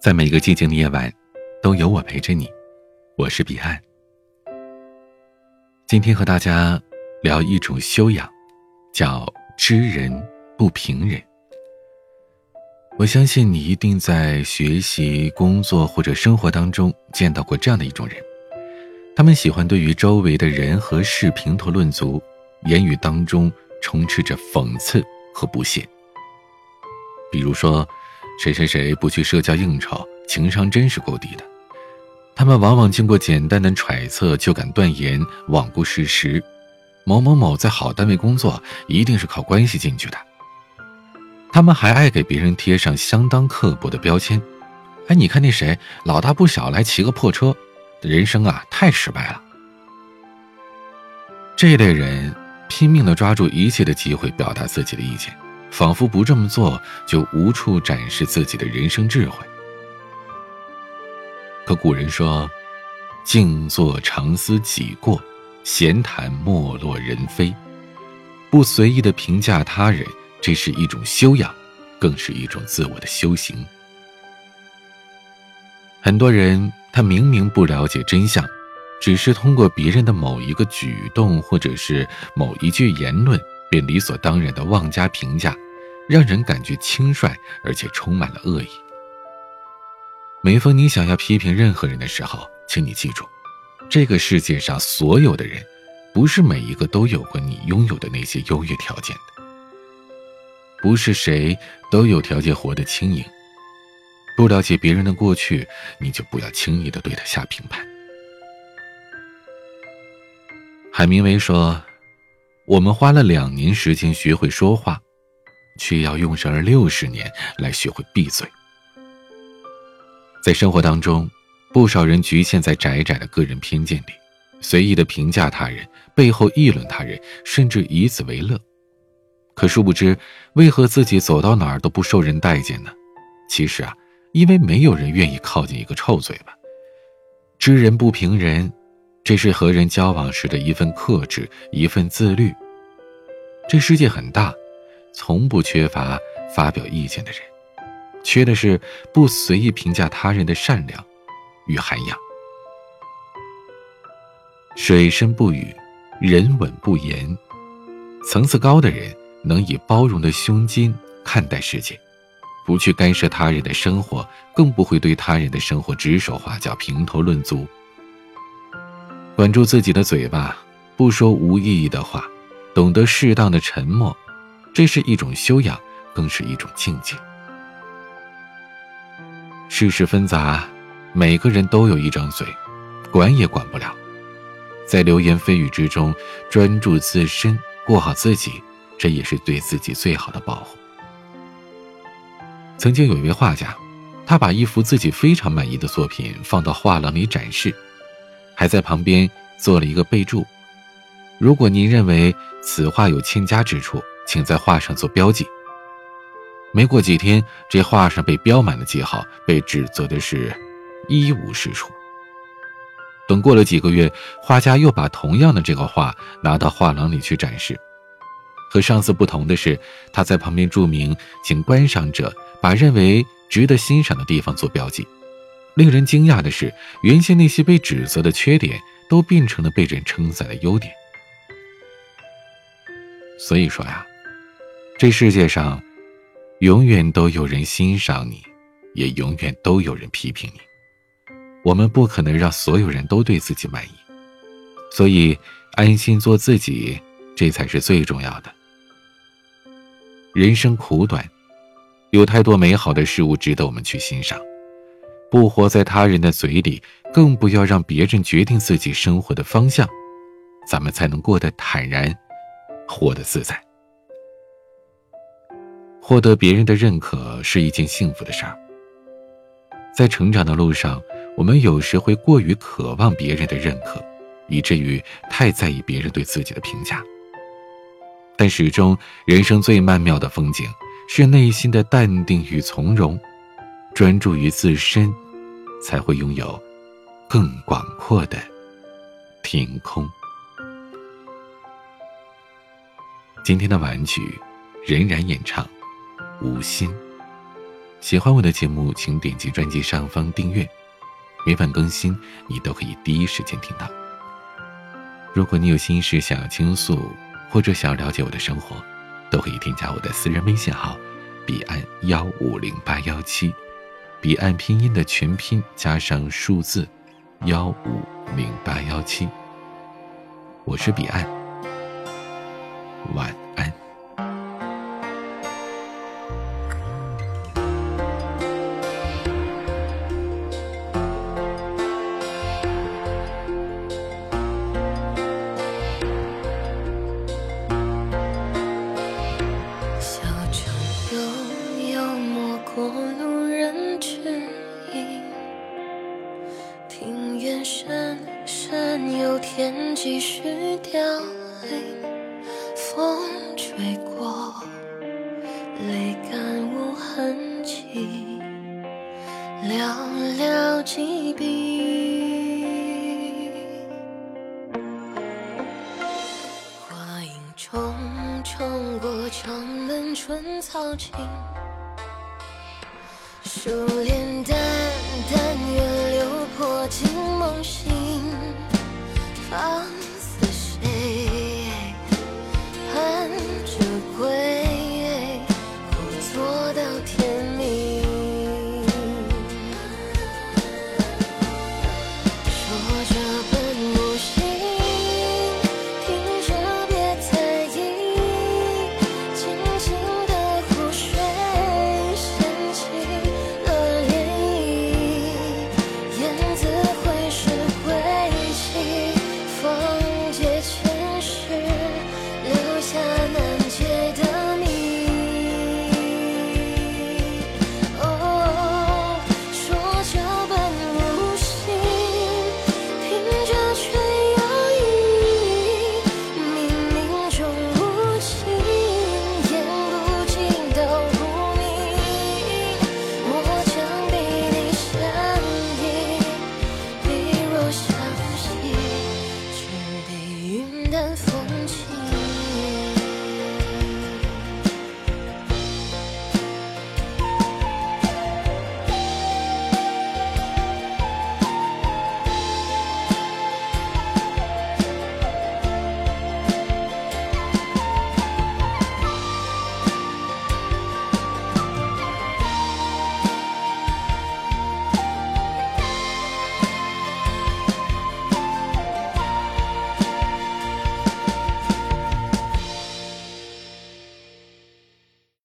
在每个寂静的夜晚，都有我陪着你。我是彼岸。今天和大家聊一种修养，叫知人不评人。我相信你一定在学习、工作或者生活当中见到过这样的一种人，他们喜欢对于周围的人和事评头论足，言语当中充斥着讽刺和不屑。比如说。谁谁谁不去社交应酬，情商真是够低的。他们往往经过简单的揣测就敢断言，罔顾事实。某某某在好单位工作，一定是靠关系进去的。他们还爱给别人贴上相当刻薄的标签。哎，你看那谁，老大不小来骑个破车，人生啊太失败了。这类人拼命的抓住一切的机会表达自己的意见。仿佛不这么做就无处展示自己的人生智慧。可古人说：“静坐常思己过，闲谈莫落人非。”不随意的评价他人，这是一种修养，更是一种自我的修行。很多人他明明不了解真相，只是通过别人的某一个举动或者是某一句言论。便理所当然的妄加评价，让人感觉轻率，而且充满了恶意。每逢你想要批评任何人的时候，请你记住，这个世界上所有的人，不是每一个都有过你拥有的那些优越条件的，不是谁都有条件活得轻盈。不了解别人的过去，你就不要轻易的对他下评判。海明威说。我们花了两年时间学会说话，却要用上六十年来学会闭嘴。在生活当中，不少人局限在窄窄的个人偏见里，随意的评价他人，背后议论他人，甚至以此为乐。可殊不知，为何自己走到哪儿都不受人待见呢？其实啊，因为没有人愿意靠近一个臭嘴巴。知人不评人。这是和人交往时的一份克制，一份自律。这世界很大，从不缺乏发表意见的人，缺的是不随意评价他人的善良与涵养。水深不语，人稳不言。层次高的人能以包容的胸襟看待世界，不去干涉他人的生活，更不会对他人的生活指手画脚、评头论足。管住自己的嘴巴，不说无意义的话，懂得适当的沉默，这是一种修养，更是一种境界。世事纷杂，每个人都有一张嘴，管也管不了。在流言蜚语之中，专注自身，过好自己，这也是对自己最好的保护。曾经有一位画家，他把一幅自己非常满意的作品放到画廊里展示。还在旁边做了一个备注：如果您认为此画有欠佳之处，请在画上做标记。没过几天，这画上被标满了记号，被指责的是一无是处。等过了几个月，画家又把同样的这个画拿到画廊里去展示。和上次不同的是，他在旁边注明，请观赏者把认为值得欣赏的地方做标记。令人惊讶的是，原先那些被指责的缺点，都变成了被人称赞的优点。所以说呀，这世界上，永远都有人欣赏你，也永远都有人批评你。我们不可能让所有人都对自己满意，所以安心做自己，这才是最重要的。人生苦短，有太多美好的事物值得我们去欣赏。不活在他人的嘴里，更不要让别人决定自己生活的方向，咱们才能过得坦然，活得自在。获得别人的认可是一件幸福的事儿。在成长的路上，我们有时会过于渴望别人的认可，以至于太在意别人对自己的评价。但始终，人生最曼妙的风景是内心的淡定与从容。专注于自身，才会拥有更广阔的天空。今天的晚曲，仍然演唱《无心》。喜欢我的节目，请点击专辑上方订阅，每晚更新，你都可以第一时间听到。如果你有心事想要倾诉，或者想要了解我的生活，都可以添加我的私人微信号：彼岸幺五零八幺七，彼岸拼音的全拼加上数字幺五零八幺七。我是彼岸，晚安。过路人之影，庭院深深有天继续凋零。风吹过，泪干无痕迹，寥寥几笔。花影重重过城门春草青，疏帘淡，但愿流魄惊梦醒，放肆谁盼着归？苦坐到天。